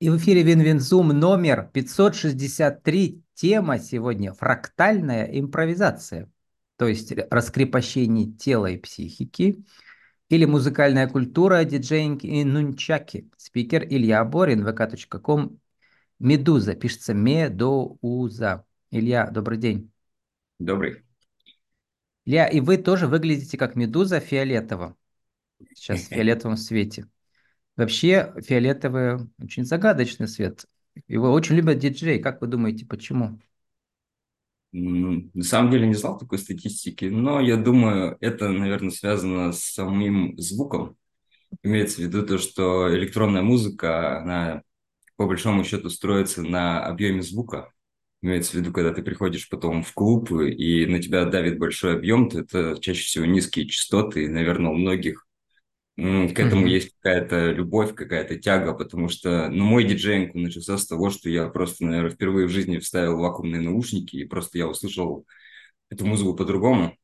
И в эфире Win-Win Zoom номер 563. Тема сегодня «Фрактальная импровизация», то есть раскрепощение тела и психики, или музыкальная культура, диджеинг и нунчаки. Спикер Илья Борин, vk.com, Медуза, пишется Медоуза. Илья, добрый день. Добрый. Илья, и вы тоже выглядите как Медуза фиолетово. Сейчас в фиолетовом свете. Вообще фиолетовый очень загадочный цвет. Его очень любят диджеи. Как вы думаете, почему? На самом деле не знал такой статистики, но я думаю, это, наверное, связано с самим звуком. Имеется в виду то, что электронная музыка, она по большому счету строится на объеме звука. Имеется в виду, когда ты приходишь потом в клуб и на тебя давит большой объем, то это чаще всего низкие частоты, и, наверное, у многих к этому mm-hmm. есть какая-то любовь, какая-то тяга, потому что, ну, мой диджейнг начался с того, что я просто, наверное, впервые в жизни вставил вакуумные наушники, и просто я услышал эту музыку по-другому.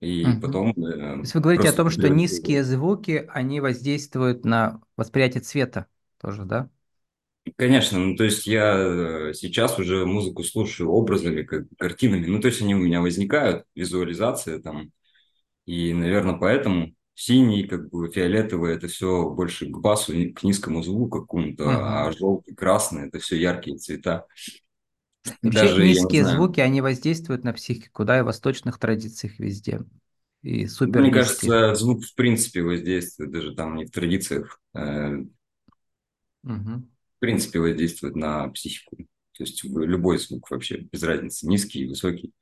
И mm-hmm. потом... Э, то есть вы говорите о том, что низкие звуки, они воздействуют на восприятие цвета тоже, да? Конечно, ну то есть я э, сейчас уже музыку слушаю образами, как картинами, ну то есть они у меня возникают, визуализация там, и, наверное, поэтому синий, как бы фиолетовый, это все больше к басу, к низкому звуку какому-то, uh-huh. а желтый, красный, это все яркие цвета. Вообще Даже, низкие звуки, они воздействуют на психику, да, и в восточных традициях везде. И супер Мне кажется, звук в принципе воздействует, даже там не в традициях, э, uh-huh. в принципе воздействует на психику. То есть любой звук вообще, без разницы, низкий, высокий.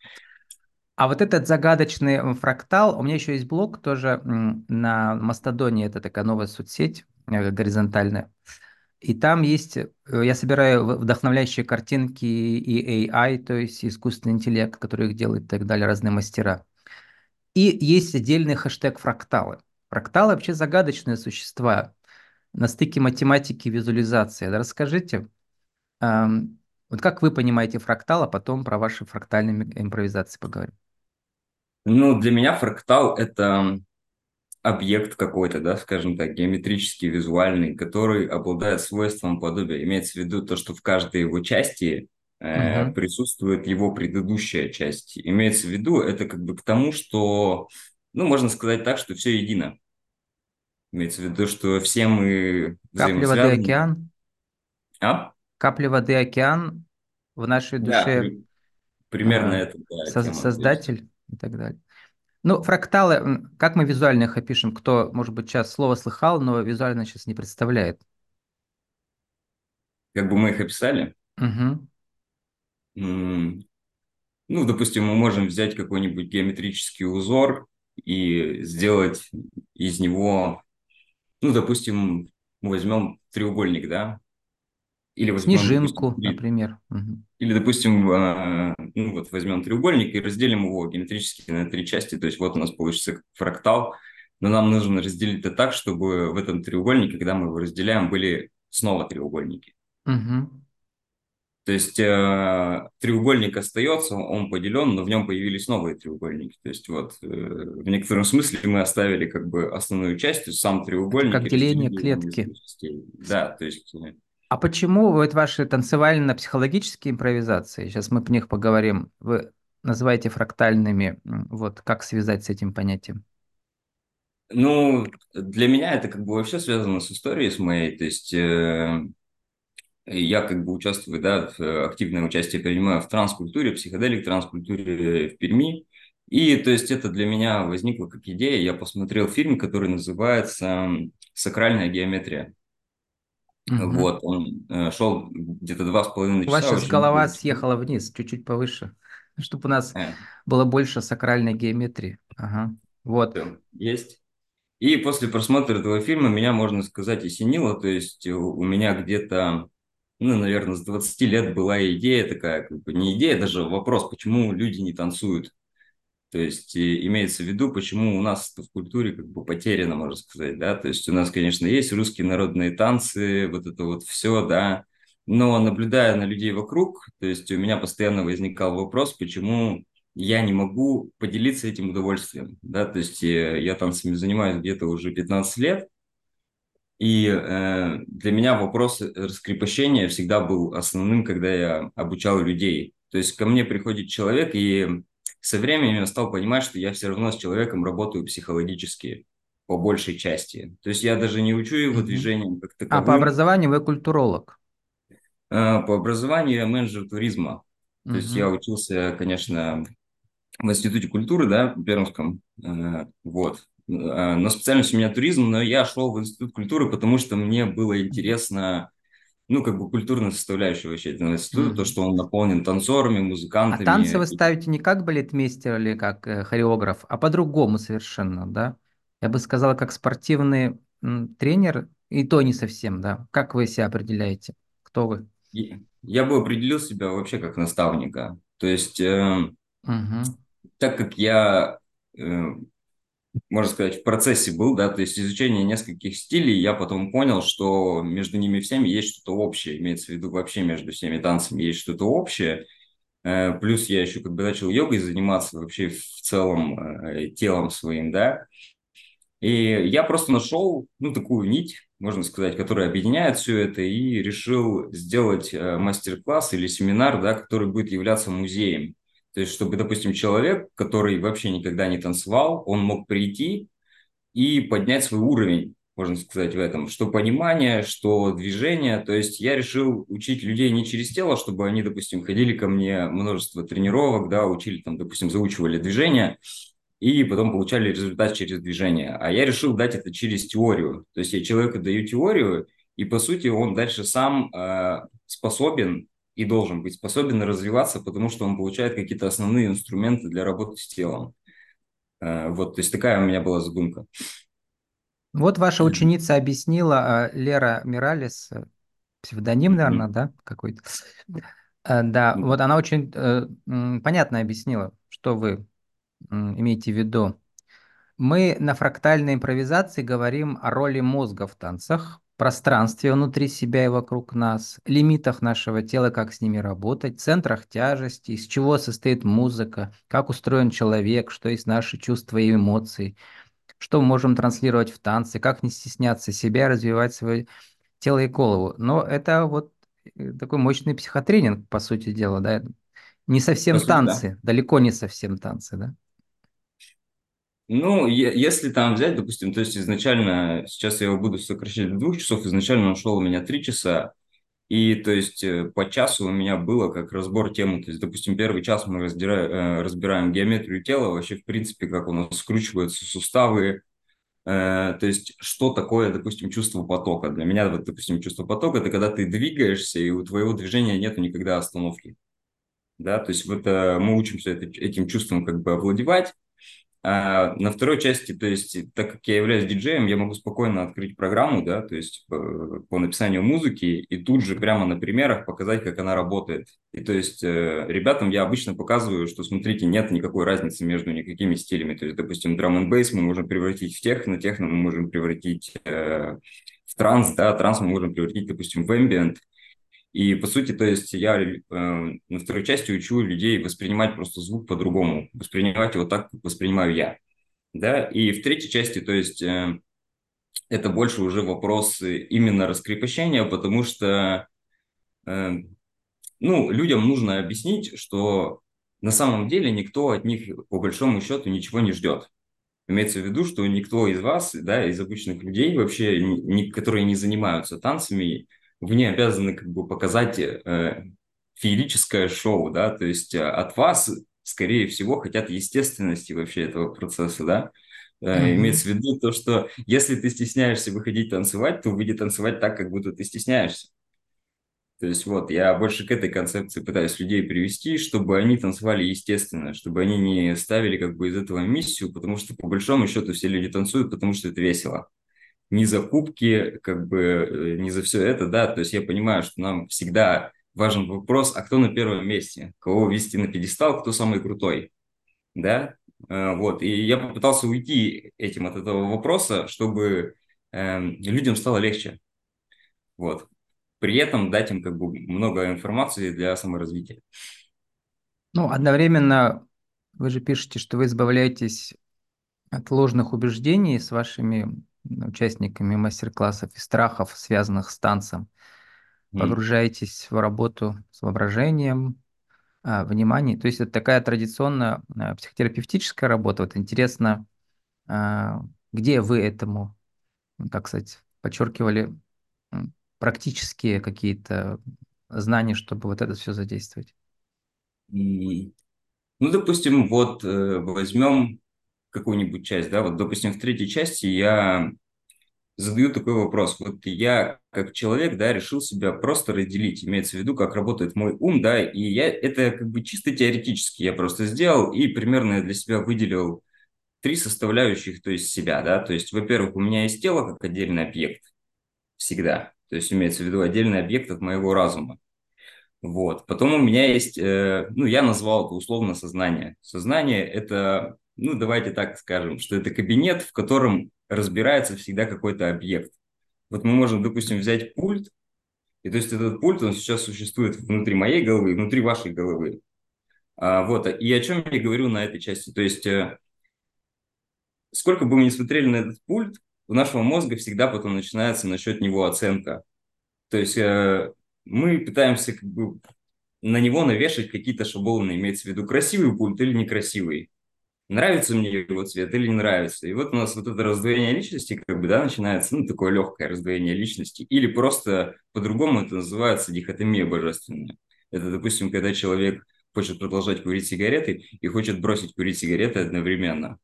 А вот этот загадочный фрактал, у меня еще есть блог тоже на Мастодоне, это такая новая соцсеть э, горизонтальная. И там есть, э, я собираю вдохновляющие картинки и AI, то есть искусственный интеллект, который их делает и так далее, разные мастера. И есть отдельный хэштег фракталы. Фракталы вообще загадочные существа на стыке математики и визуализации. Расскажите, вот как вы понимаете фрактал, а потом про ваши фрактальные импровизации поговорим. Ну, для меня фрактал – это объект какой-то, да, скажем так, геометрический, визуальный, который обладает свойством подобия. Имеется в виду то, что в каждой его части э, угу. присутствует его предыдущая часть. Имеется в виду это как бы к тому, что, ну, можно сказать так, что все едино. Имеется в виду, что все мы Капли воды океан? А? Капли воды океан в нашей душе. Да, примерно а, это, да, со- Создатель и так далее. Ну, фракталы, как мы визуально их опишем? Кто, может быть, сейчас слово слыхал, но визуально сейчас не представляет. Как бы мы их описали? Угу. Ну, допустим, мы можем взять какой-нибудь геометрический узор и сделать из него, ну, допустим, мы возьмем треугольник, да, или возьмем, Снежинку, допустим, например. Или, допустим, а, ну вот возьмем треугольник и разделим его геометрически на три части. То есть вот у нас получится фрактал, но нам нужно разделить это так, чтобы в этом треугольнике, когда мы его разделяем, были снова треугольники. Угу. То есть э, треугольник остается, он поделен, но в нем появились новые треугольники. То есть вот э, в некотором смысле мы оставили как бы основную часть, сам треугольник. Это как деление клетки. Да, то есть э, а почему вот ваши танцевально-психологические импровизации, сейчас мы по них поговорим, вы называете фрактальными, вот как связать с этим понятием? Ну, для меня это как бы вообще связано с историей с моей, то есть э, я как бы участвую, да, в активное участие принимаю в транскультуре, психоделик транскультуре в Перми, и то есть это для меня возникло как идея, я посмотрел фильм, который называется «Сакральная геометрия». Угу. Вот, он э, шел где-то два с половиной часа. У вас сейчас голова быстро. съехала вниз, чуть-чуть повыше, чтобы у нас э. было больше сакральной геометрии. Ага, вот. Есть. И после просмотра этого фильма меня, можно сказать, осенило. То есть у меня где-то, ну, наверное, с 20 лет была идея такая, как бы не идея, даже вопрос, почему люди не танцуют. То есть имеется в виду, почему у нас в культуре как бы потеряно, можно сказать, да, то есть у нас, конечно, есть русские народные танцы, вот это вот все, да, но наблюдая на людей вокруг, то есть у меня постоянно возникал вопрос, почему я не могу поделиться этим удовольствием, да, то есть я танцами занимаюсь где-то уже 15 лет, И э, для меня вопрос раскрепощения всегда был основным, когда я обучал людей. То есть ко мне приходит человек, и со временем я стал понимать, что я все равно с человеком работаю психологически по большей части. То есть я даже не учу его движением как А по таковым. образованию вы культуролог. Э, по образованию я менеджер туризма. То есть я учился, конечно, в Институте культуры, да, Пермском, э, вот. Э, Но специальность у меня туризм, но я шел в Институт культуры, потому что мне было интересно, ну, как бы культурная составляющая вообще этого института, то, Мгм. что он наполнен танцорами, А танцы музыкантами. вы ставите не как балетмейстер или как э, хореограф, а по-другому совершенно, да? Я бы сказала, как спортивный м, тренер, и то не совсем, да. Как вы себя определяете? Кто вы? И Я бы определил себя вообще как наставника. То есть, э, Мгм. так как я э, можно сказать, в процессе был, да, то есть изучение нескольких стилей, я потом понял, что между ними всеми есть что-то общее, имеется в виду вообще между всеми танцами есть что-то общее. Э, Плюс я еще как бы начал йогой заниматься вообще в целом э, телом своим, да, и я просто нашел, ну, такую нить, можно сказать, которая объединяет все это, и решил сделать э, мастер-класс или семинар, да, который будет являться музеем. То есть, чтобы, допустим, человек, который вообще никогда не танцевал, он мог прийти и поднять свой уровень, можно сказать, в этом. Что понимание, что движение. То есть я решил учить людей не через тело, чтобы они, допустим, ходили ко мне множество тренировок, да, учили там, допустим, заучивали движение, и потом получали результат через движение. А я решил дать это через теорию. То есть я человеку даю теорию, и по сути он дальше сам э, способен и должен быть способен развиваться, потому что он получает какие-то основные инструменты для работы с телом. Э, вот, то есть такая у меня была задумка. Вот ваша ученица объяснила, э, Лера Миралес, э, псевдоним, наверное, да, какой-то. Э, Да, вот она очень понятно объяснила, что вы имеете в виду. Мы на фрактальной импровизации говорим о роли мозга в танцах, пространстве внутри себя и вокруг нас, лимитах нашего тела, как с ними работать, центрах тяжести, из чего состоит музыка, как устроен человек, что есть наши чувства и эмоции, что мы можем транслировать в танце, как не стесняться себя, развивать свое тело и голову. Но это вот э, такой мощный психотренинг, по сути дела, да, не По совсем сути, да. танцы, далеко не совсем танцы, да. Ну, если там взять, допустим, то есть изначально, сейчас я его буду сокращать до двух часов, изначально он шел у меня три часа, и то есть э, по часу у меня было как разбор темы, то есть, допустим, первый час мы раздира- э, разбираем геометрию тела, вообще, в принципе, как у нас скручиваются суставы, э, то есть, что такое, допустим, чувство потока. Для меня, вот, допустим, чувство потока– это когда ты двигаешься, и у твоего движения нету никогда остановки, да, то есть вот мы учимся это- этим чувством как бы овладевать, а на второй части, то есть, так как я являюсь диджеем, я могу спокойно открыть программу, да, то есть по, по написанию музыки и тут же прямо на примерах показать, как она работает. И то есть э, ребятам я обычно показываю, что, смотрите, нет никакой разницы между никакими стилями. То есть, допустим, драм н бейс мы можем превратить в техно, техно мы можем превратить э, в транс, да, транс мы можем превратить, допустим, в ambient. И, по сути, то есть я э, на второй части учу людей воспринимать просто звук по-другому, воспринимать его так, как воспринимаю я. Да? И в третьей части, то есть э, это больше уже вопрос именно раскрепощения, потому что э, ну, людям нужно объяснить, что на самом деле никто от них, по большому счету, ничего не ждет. Имеется в виду, что никто из вас, да, из обычных людей вообще, ни- которые не занимаются танцами, вы не обязаны как бы показать э, феерическое шоу, да, то есть э, от вас, скорее всего, хотят естественности вообще этого процесса, да. Мгм. имеется в виду то, что если ты стесняешься выходить танцевать, то выйди танцевать так, как будто ты стесняешься. То есть вот, я больше к этой концепции пытаюсь людей привести, чтобы они танцевали естественно, чтобы они не ставили как бы из этого миссию, потому что по большому счету все люди танцуют, потому что это весело. Не за кубки, как бы, э, не за все это, да, то есть я понимаю, что нам всегда важен вопрос, а кто на первом месте, кого вести на пьедестал, кто самый крутой, да, Э, вот, и я попытался уйти этим от этого вопроса, чтобы эм, людям стало легче, вот. При этом дать им как бы много информации для саморазвития. Ну, одновременно вы же пишете, что вы избавляетесь от ложных убеждений с вашими участниками мастер-классов и страхов, связанных с танцем. Погружаетесь в работу с воображением, а, вниманием. То есть это такая традиционная а, психотерапевтическая работа. Вот интересно, а, где вы этому, как сказать, подчеркивали практические какие-то знания, чтобы вот это все задействовать? Ну, допустим, вот э, возьмем какую-нибудь часть, да, вот, допустим, в третьей части я задаю такой вопрос. Вот я, как человек, да, решил себя просто разделить, имеется в виду, как работает мой ум, да, и я это как бы чисто теоретически я просто сделал и примерно для себя выделил три составляющих, то есть себя, да, то есть, во-первых, у меня есть тело как отдельный объект всегда, то есть имеется в виду отдельный объект от моего разума. Вот. Потом у меня есть, э, ну, я назвал это условно сознание. Сознание– это, ну, давайте так скажем, что это кабинет, в котором разбирается всегда какой-то объект. Вот мы можем, допустим, взять пульт, и то есть этот пульт, он сейчас существует внутри моей головы, внутри вашей головы. А, вот, и о чем я говорю на этой части? То есть, э, сколько бы мы ни смотрели на этот пульт, у нашего мозга всегда потом начинается насчет него оценка. То есть, э, мы пытаемся как бы на него навешать какие-то шаблоны, имеется в виду красивый пульт или некрасивый нравится мне его цвет или не нравится. И вот у нас вот это раздвоение личности, как бы, да, начинается, ну, такое легкое раздвоение личности. Или просто по-другому это называется дихотомия божественная. Это, допустим, когда человек хочет продолжать курить сигареты и хочет бросить курить сигареты одновременно.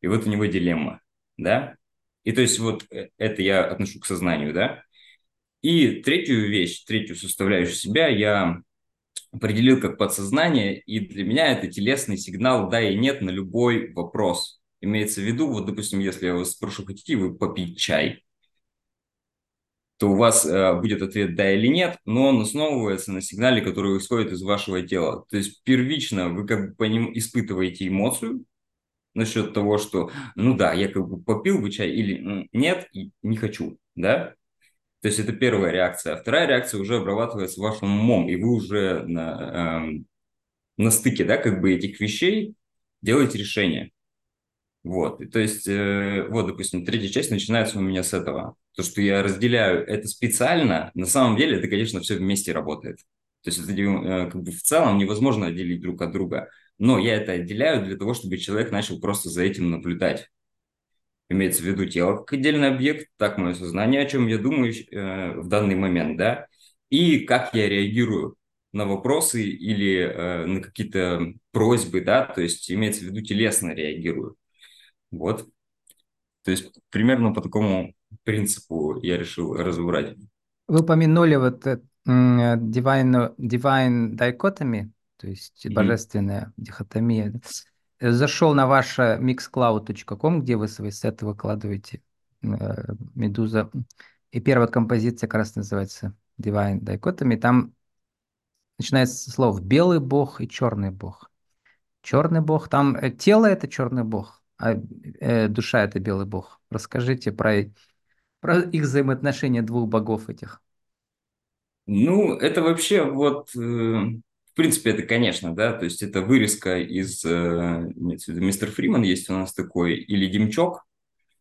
И вот у него дилемма, да? И то есть вот э, это я отношу к сознанию, да? И третью вещь, третью составляющую себя я определил как подсознание, и для меня это телесный сигнал «да» и «нет» на любой вопрос. Имеется в виду, вот, допустим, если я вас спрошу, хотите вы попить чай, то у вас э, будет ответ «да» или «нет», но он основывается на сигнале, который исходит из вашего тела. То есть первично вы как бы по ним испытываете эмоцию насчет того, что «ну да, я как бы попил бы чай» или «нет, не хочу», да? То есть это первая реакция. А вторая реакция уже обрабатывается вашим умом, и вы уже на, эм, на стыке, да, как бы этих вещей делаете решение. Вот, и то есть, э, вот, допустим, третья часть начинается у меня с этого. То, что я разделяю это специально, на самом деле это, конечно, все вместе работает. То есть это э, как бы в целом невозможно отделить друг от друга. Но я это отделяю для того, чтобы человек начал просто за этим наблюдать. Имеется в виду тело как отдельный объект, так мое сознание, о чем я думаю э, в данный момент, да, и как я реагирую на вопросы или э, на какие-то просьбы, да, то есть имеется в виду телесно реагирую. Вот. То есть примерно по такому принципу я решил разобрать. Вы упомянули вот э, divine, divine dichotomy, то есть Мгм. божественная дихотомия. Э, Зашел на ваше mixcloud.com, где вы свои сеты выкладываете, э, Медуза. И первая композиция как раз называется Divine Dichotomy. Там начинается с слов белый бог и черный бог. Черный бог, там э, тело это черный бог, а душа это белый бог. Расскажите про, про их взаимоотношения двух богов этих. Ну, это вообще вот, в принципе, это, конечно, да, то есть это вырезка из, э, имеется в виду, мистер Фриман есть у нас такой, или Демчок,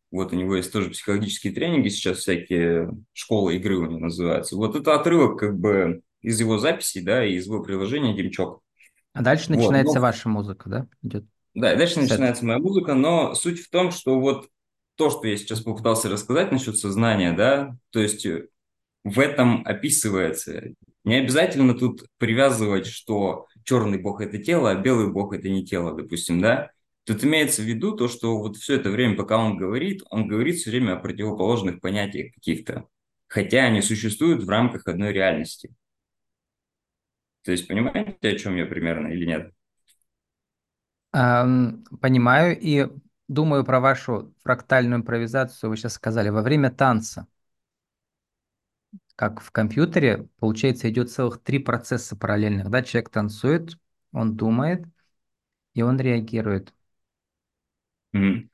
Вот у него есть тоже психологические тренинги, сейчас всякие школы игры у него называются. Вот это отрывок как бы из его записей, да, и из его приложения Демчок. А дальше Вот, начинается ну, ваша музыка, да? Идет да, и дальше сет. начинается моя музыка, но суть в том, что вот то, что я сейчас попытался рассказать насчет сознания, да, то есть в этом описывается. Не обязательно тут привязывать, что черный бог– это тело, а белый бог– это не тело, допустим, да? Тут имеется в виду то, что вот все это время, пока он говорит, он говорит все время о противоположных понятиях каких-то, хотя они существуют в рамках одной реальности. То есть понимаете, о чем я примерно или нет? Понимаю и думаю про вашу фрактальную импровизацию. Вы сейчас сказали, во время танца, как в компьютере, получается, идет целых три процесса параллельных. Да? Человек танцует, он думает, и он реагирует. Мгм.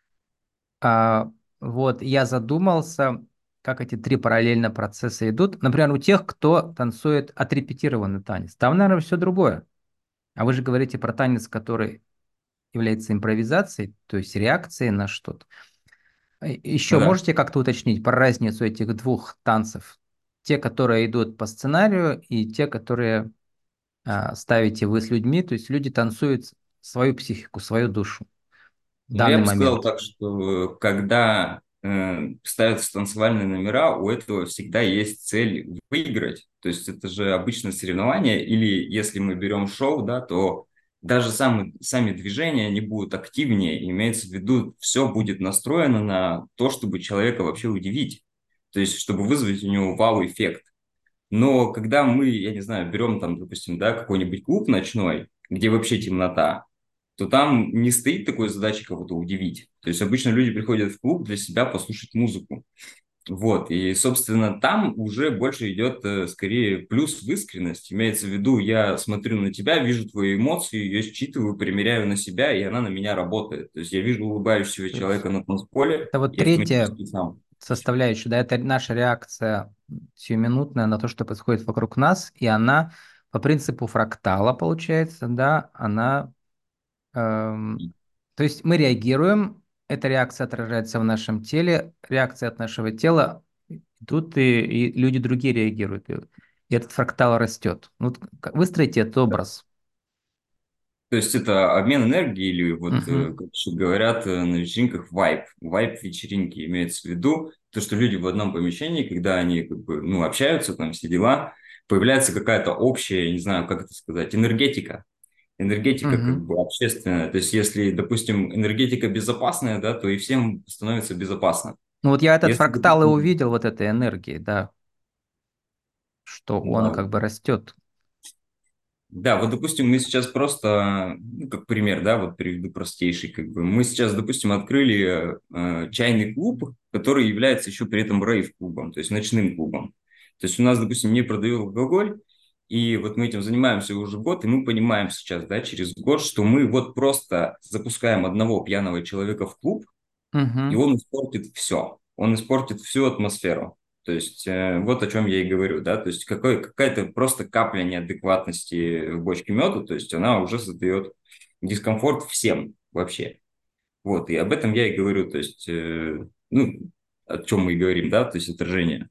А, вот, я задумался, как эти три параллельно процесса идут. Например, у тех, кто танцует отрепетированный танец. Там, наверное, все другое. А вы же говорите про танец, который является импровизацией, то есть реакцией на что-то. Еще Ну да. можете как-то уточнить про разницу этих двух танцев? Те, которые идут по сценарию, и те, которые а, ставите вы с людьми, то есть люди танцуют свою психику, свою душу Ну, я бы сказал момент. так, что когда э, ставятся танцевальные номера, у этого всегда есть цель выиграть. То есть это же обычное соревнование, или если мы берем шоу, да, то даже сами, сами движения, они будут активнее. Имеется в виду, все будет настроено на то, чтобы человека вообще удивить. То есть, чтобы вызвать у него вау-эффект. Но когда мы, я не знаю, берем там, допустим, да, какой-нибудь клуб ночной, где вообще темнота, то там не стоит такой задачи кого-то удивить. То есть обычно люди приходят в клуб для себя послушать музыку. Вот, и, собственно, там уже больше идет э, скорее плюс в искренность. Имеется в виду, я смотрю на тебя, вижу твои эмоции, ее считываю, примеряю на себя, и она на меня работает. То есть я вижу улыбающегося есть человека на танцполе, это вот я третья составляющая, да, это наша реакция сиюминутная на то, что происходит вокруг нас, и она по принципу фрактала, получается, да, она Эм, то есть мы реагируем, эта реакция отражается в нашем теле, реакция от нашего тела, тут и, и люди другие реагируют, и, и этот фрактал растет. Ну, вот выстроите этот образ. То есть это обмен энергией или вот, э, Мгм. как еще говорят э, на вечеринках, вайб. Вайб вечеринки имеется в виду то, что люди в одном помещении, когда они как бы, ну, общаются, там все дела, появляется какая-то общая, не знаю, как это сказать, энергетика. Энергетика как Мгм. бы общественная. То есть если, допустим, энергетика безопасная, да, то и всем становится безопасно. Ну вот я этот Если, фрактал и увидел, вот этой энергии, да, что он да, как бы растет. Да, вот, допустим, мы сейчас просто, ну, как пример, да, вот приведу простейший, как бы, мы сейчас, допустим, открыли э, чайный клуб, который является еще при этом рейв-клубом, то есть ночным клубом. То есть у нас, допустим, не продают алкоголь, и вот мы этим занимаемся уже год, и мы понимаем сейчас, да, через год, что мы вот просто запускаем одного пьяного человека в клуб, и Мгм. он испортит все. Он испортит всю атмосферу. То есть э, вот о чем я и говорю, да, то есть какой, какая-то просто капля неадекватности в бочке меда, то есть она уже создает дискомфорт всем вообще. Вот, и об этом я и говорю, то есть, э, ну, о чем мы и говорим, да, то есть отражение.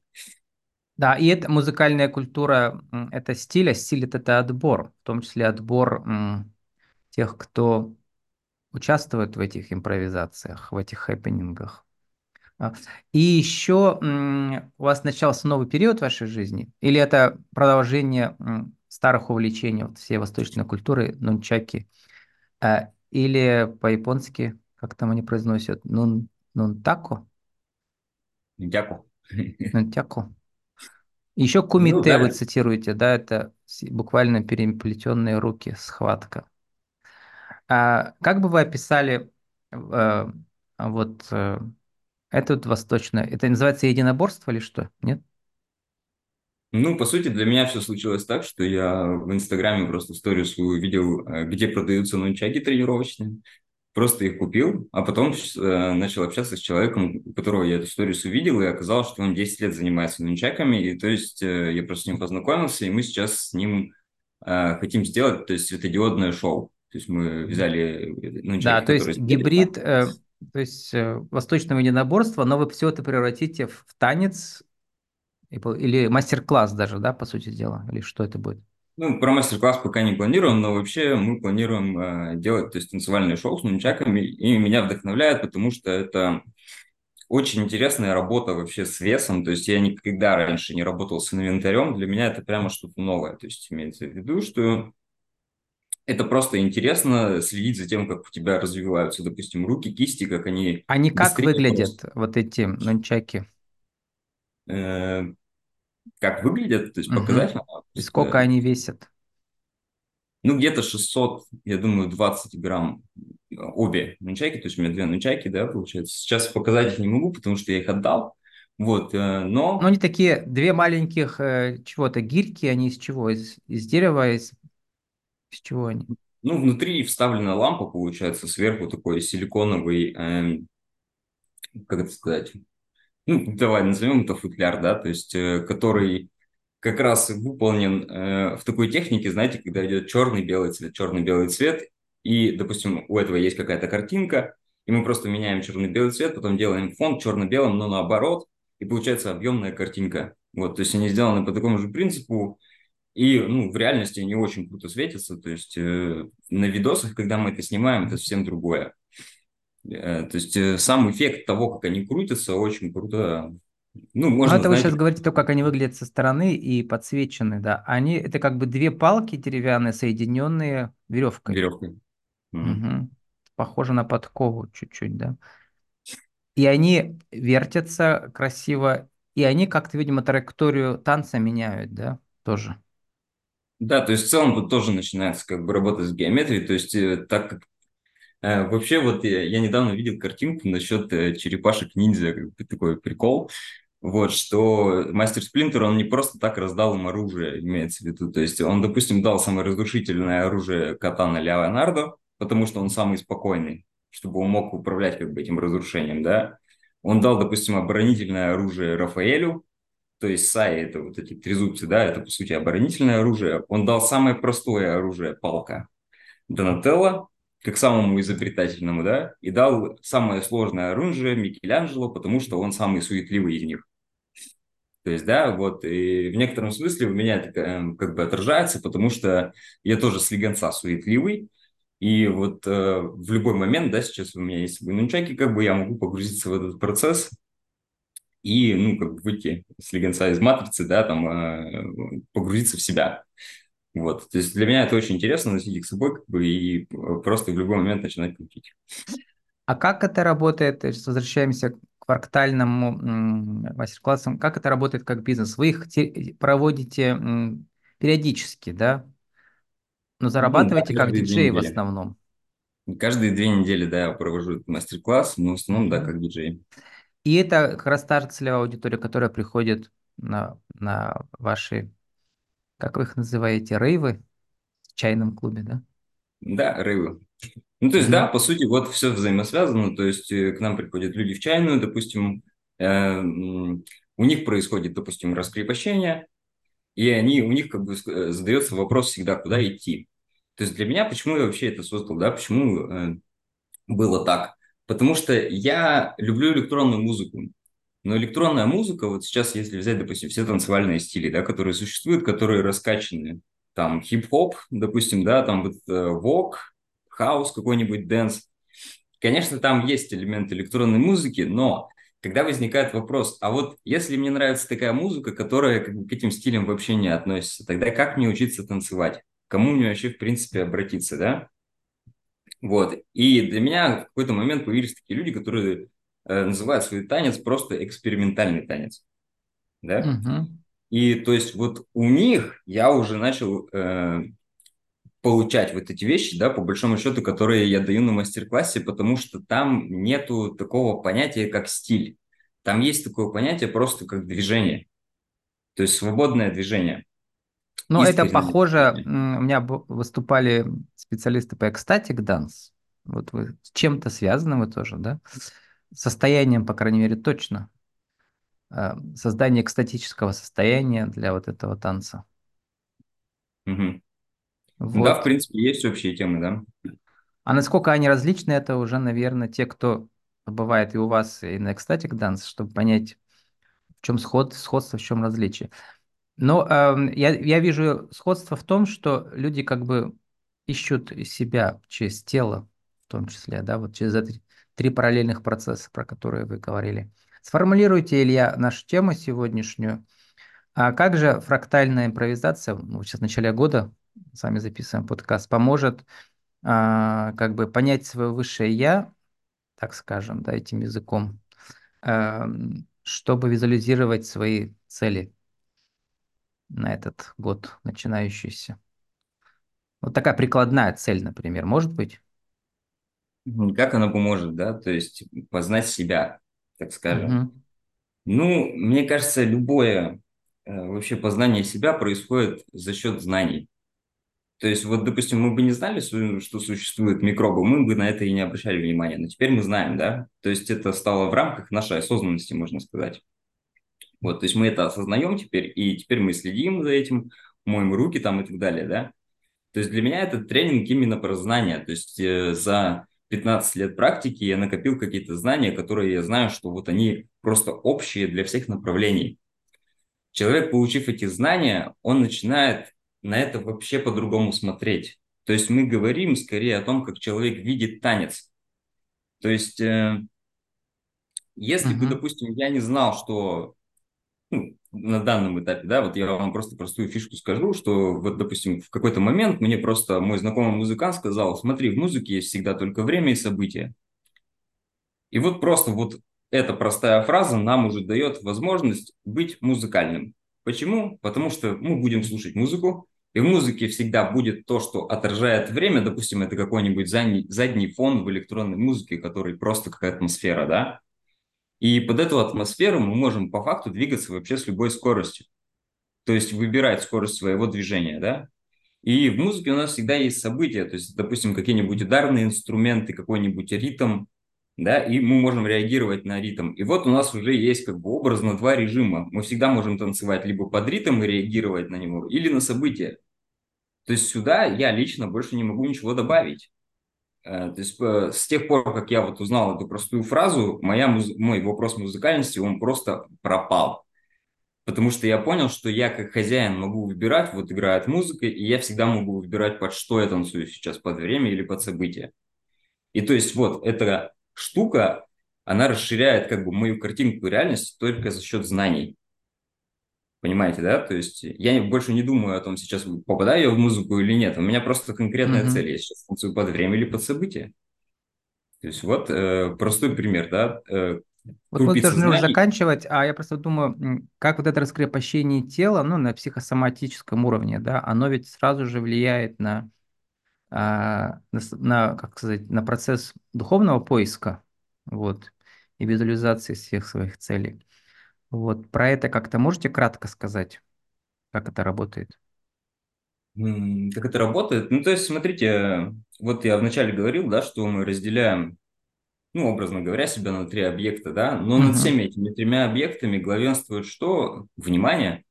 Да, и это музыкальная культура, это стиль, а стиль это, это отбор, в том числе отбор м, тех, кто участвует в этих импровизациях, в этих хэппенингах. А, И еще у вас начался новый период в вашей жизни? Или это продолжение старых увлечений, вот всей восточной культуры, нунчаки? А, Или по-японски, как там они произносят, нун, нунтако? Дяку. Нунтяко? Еще Ну кумите вы да, цитируете, да, это буквально переплетенные руки, схватка. А как бы вы описали э, вот э, это вот восточное, это называется единоборство или что? Нет? Ну, по сути, для меня все случилось так, что я в Инстаграме просто историю свою видел, э, где продаются нунчаки тренировочные. Просто их купил, а потом э, начал общаться с человеком, у которого я эту историю увидел, и оказалось, что он 10 лет занимается нунчаками, и то есть э, я просто с ним познакомился, и мы сейчас с ним хотим сделать, то есть светодиодное шоу. То есть мы взяли э, Да, нунчаки, то есть гибрид, э, то есть э, восточного единоборства, но вы все это превратите в танец или мастер-класс даже, да, по сути дела, или что это будет? Ну, про мастер-класс пока не планируем, но вообще мы планируем э, делать, то есть танцевальное шоу с нунчаками, и меня вдохновляет, потому что это очень интересная работа вообще с весом, то есть я никогда раньше не работал с инвентарем, для меня это прямо что-то новое, то есть имеется в виду, что это просто интересно следить за тем, как у тебя развиваются, допустим, руки, кисти, как они Они как быстрее просто, выглядят, вот эти нунчаки? э, как выглядят, то есть Мгм. показательно, И сколько они весят? Ну, где-то 600, я думаю, 20 грамм э, обе нунчайки, то есть у меня две нунчайки, да, получается. Сейчас показать их не могу, потому что я их отдал, вот, э, Ну, но, они такие, две маленьких э, чего-то гирьки, они из чего? Из, из дерева, из, из чего они? ну, внутри вставлена лампа, получается, сверху такой силиконовый, эм, как это сказать, ну, давай назовем это футляр, да, то есть, э, который как раз выполнен э, в такой технике, знаете, когда идет черный-белый цвет, черный-белый цвет, и, допустим, у этого есть какая-то картинка, и мы просто меняем черно-белый цвет, потом делаем фон черно-белым, но наоборот, и получается объемная картинка. Вот, то есть они сделаны по такому же принципу, и ну, в реальности они очень круто светятся, то есть э, на видосах, когда мы это снимаем, это совсем другое. Э, то есть э, сам эффект того, как они крутятся, очень круто. Ну, Ну, можно, это вы знаете, сейчас говорите то, как они выглядят со стороны и подсвечены, да. Они, это как бы две палки деревянные, соединенные веревкой. веревкой. Мгм. Мгм. Похоже на подкову чуть-чуть, да. И они вертятся красиво, и они как-то, видимо, траекторию танца меняют, да, тоже. Да, то есть в целом тут тоже начинается как бы работа с геометрией, то есть э, так как э, вообще вот я, я недавно видел картинку насчет э, черепашек-ниндзя, как бы такой прикол, вот, что мастер Сплинтер, он не просто так раздал им оружие, имеется в виду, то есть он, допустим, дал самое разрушительное оружие Катана Леонардо, потому что он самый спокойный, чтобы он мог управлять как бы этим разрушением, да, он дал, допустим, оборонительное оружие Рафаэлю, то есть Саи, это вот эти трезубцы, да, это, по сути, оборонительное оружие. Он дал самое простое оружие, палка, Донателло, как самому изобретательному, да, и дал самое сложное оружие Микеланджело, потому что он самый суетливый из них. То есть, да, вот, и в некотором смысле у меня это э, как бы отражается, потому что я тоже слегонца суетливый, и вот э, в любой момент, да, сейчас у меня есть нунчаки, как бы я могу погрузиться в этот процесс, и, ну, как бы выйти с легенца из матрицы, да, там, э, погрузиться в себя. Вот, то есть для меня это очень интересно, носить их с собой, как бы, и просто в любой момент начинать крутить. А как это работает, есть возвращаемся к фрактальному м, мастер-классам, как это работает как бизнес? Вы их те- проводите периодически, да? Но Ну, да, зарабатываете как каждые две диджеи в основном. Каждые две недели, да, я провожу мастер-класс, но в основном, да, как диджей. И это как раз та же целевая аудитория, которая приходит на, на ваши, как вы их называете, рейвы в чайном клубе, да? Да, рейвы. Ну, то есть, да, Мгм. по сути, вот все взаимосвязано, то есть э, к нам приходят люди в чайную, допустим, э, у них происходит, допустим, раскрепощение, и они, у них как бы э, задается вопрос всегда, куда идти. То есть для меня, почему я вообще это создал, да, почему э, было так? Потому что я люблю электронную музыку. Но электронная музыка, вот сейчас, если взять, допустим, все танцевальные стили, да, которые существуют, которые раскачаны, там хип-хоп, допустим, да, там вот э, вог, хаус какой-нибудь, dance, конечно, там есть элемент электронной музыки, но когда возникает вопрос, а вот если мне нравится такая музыка, которая как бы к этим стилям вообще не относится, тогда как мне учиться танцевать? Кому мне вообще, в принципе, обратиться, да? Вот. И для меня в какой-то момент появились такие люди, которые э, называют свой танец просто экспериментальный танец. Да? Мгм. И то есть вот у них я уже начал э, получать вот эти вещи, да, по большому счету, которые я даю на мастер-классе, потому что там нету такого понятия, как стиль. Там есть такое понятие просто как движение. То есть свободное движение, Ну, это похоже, у меня выступали специалисты по экстатик данс. Вот вы с чем-то связаны вы тоже, да? Состоянием, по крайней мере, точно. А, Создание экстатического состояния для вот этого танца. Мгм. Да, в Вот. принципе, есть общие темы, да. А насколько они различны, это уже, наверное, те, кто бывает и у вас, и на экстатик данс, чтобы понять, в чем сход, сходство, в чем различие. Но эм, я, я вижу сходство в том, что люди как бы ищут себя через тело, в том числе, да, вот через эти три параллельных процесса, про которые вы говорили. Сформулируйте, Илья, нашу тему сегодняшнюю. А как же фрактальная импровизация, ну, сейчас в начале года с вами записываем подкаст, поможет а, как бы понять свое высшее я, так скажем, да, этим языком, эм, чтобы визуализировать свои цели на этот год начинающийся. Вот такая прикладная цель, например, может быть? Мгм. Как она поможет, да, то есть познать себя, так скажем. Мгм. Ну, мне кажется, любое э, вообще познание себя происходит за счет знаний. То есть, вот, допустим, мы бы не знали, что существуют микробы, мы бы на это и не обращали внимания, но теперь мы знаем, да? То есть это стало в рамках нашей осознанности, можно сказать. Вот, то есть мы это осознаем теперь, и теперь мы следим за этим, моем руки там и так далее, да? То есть для меня этот тренинг именно про знания, то есть э, за 15 лет практики я накопил какие-то знания, которые я знаю, что вот они просто общие для всех направлений. Человек, получив эти знания, он начинает на это вообще по-другому смотреть. То есть мы говорим скорее о том, как человек видит танец. То есть, э, если бы, Мгм. допустим, я не знал, что ну, на данном этапе, да, вот я вам просто простую фишку скажу, что вот, допустим, в какой-то момент мне просто мой знакомый музыкант сказал, смотри, в музыке есть всегда только время и события. И вот просто вот эта простая фраза нам уже дает возможность быть музыкальным. Почему? Потому что мы будем слушать музыку, и в музыке всегда будет то, что отражает время. Допустим, это какой-нибудь задний, задний фон в электронной музыке, который просто как атмосфера, да? И под эту атмосферу мы можем по факту двигаться вообще с любой скоростью. То есть выбирать скорость своего движения, да? И в музыке у нас всегда есть события, то есть, допустим, какие-нибудь ударные инструменты, какой-нибудь ритм, да, и мы можем реагировать на ритм. И вот у нас уже есть как бы образно два режима. Мы всегда можем танцевать либо под ритм и реагировать на него, или на события. То есть сюда я лично больше не могу ничего добавить. Э, То есть э, с тех пор, как я вот узнал эту простую фразу, моя, муз- мой вопрос музыкальности, он просто пропал. Потому что я понял, что я как хозяин могу выбирать, вот играет музыка, и я всегда могу выбирать, под что я танцую сейчас, под время или под событие. И то есть вот эта штука, она расширяет как бы мою картинку реальности только за счет знаний. Понимаете, да? То есть я больше не думаю о том, сейчас попадаю я в музыку или нет. У меня просто конкретная Мгм. цель. Я сейчас танцую под время или под событие. То есть вот э, простой пример, да? Э, Вот мы должны уже заканчивать, а я просто думаю, как вот это раскрепощение тела, ну, на психосоматическом уровне, да, оно ведь сразу же влияет на, а, на, на, как сказать, на процесс духовного поиска, вот, и визуализации всех своих целей. Вот, про это как-то можете кратко сказать, как это работает? Как это работает? Ну, то есть, смотрите, вот я вначале говорил, да, что мы разделяем ну, образно говоря, себя на три объекта, да, но над Угу, всеми этими тремя объектами главенствует что? Внимание.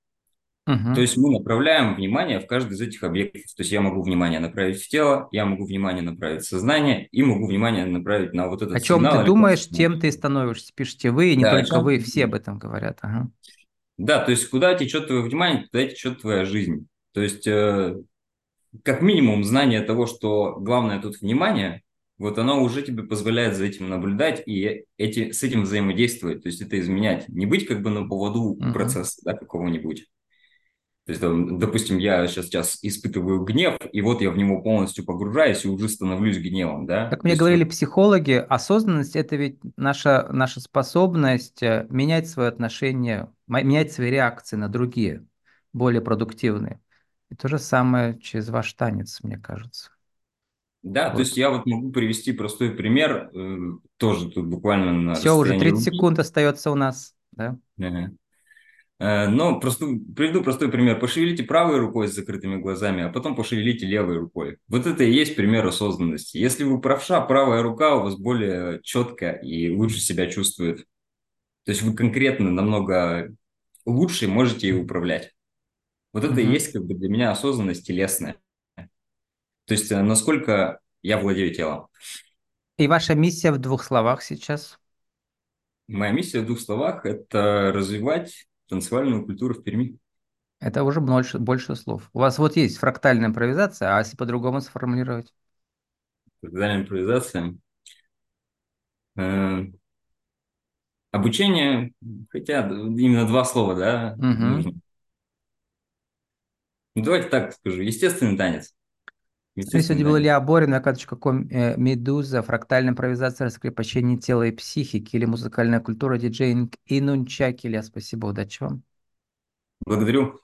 То угу. есть мы направляем внимание в каждый из этих объектов. То есть я могу внимание направить в тело, я могу внимание направить в сознание и могу внимание направить на вот О этот чем ты сигнал или думаешь, кнопку. тем ты становишься. Пишите вы, и не Да, о только чем вы, ты все об этом говорят. Ага. Да, то есть куда течет твое внимание, туда течет твоя жизнь. То есть э, как минимум знание того, что главное тут внимание, вот оно уже тебе позволяет за этим наблюдать и эти, с этим взаимодействовать, то есть это изменять. Не быть как бы на поводу Угу. процесса да, какого-нибудь. То есть, там, допустим, я сейчас, сейчас испытываю гнев, и вот я в него полностью погружаюсь и уже становлюсь гневом, да? Как мне есть вот говорили психологи, осознанность– это ведь наша, наша способность э, менять свое отношение, менять свои реакции на другие, более продуктивные. И то же самое через ваш танец, мне кажется. Да, то есть Вот. я вот могу привести простой пример, э, тоже тут буквально на Все, уже расстоянии 30 руки. секунд остается у нас. Да? Ага. Э, Но простой, приведу простой пример. Пошевелите правой рукой с закрытыми глазами, а потом пошевелите левой рукой. Вот это и есть пример осознанности. Если вы правша, правая рука у вас более четко и лучше себя чувствует. То есть вы конкретно намного лучше можете ей управлять. Вот это и Мгм. есть как бы для меня осознанность телесная. То есть э, насколько я владею телом. И ваша миссия в двух словах сейчас? Моя миссия в двух словах– это развивать танцевальную культуру в Перми. Это уже больше, больше слов. У вас вот есть фрактальная импровизация, а если по-другому сформулировать? Тогда импровизация. Э, Обучение, хотя именно два слова, да, Мгм. нужно. Ну, давайте так скажу. Естественный танец. С нами Естественный сегодня был танец. Илья Борин, вкладчик.ком э, «Медуза», фрактальная импровизация, раскрепощение тела и психики или музыкальная культура, диджейнг и нунчаки. Илья, спасибо, удачи вам. Благодарю.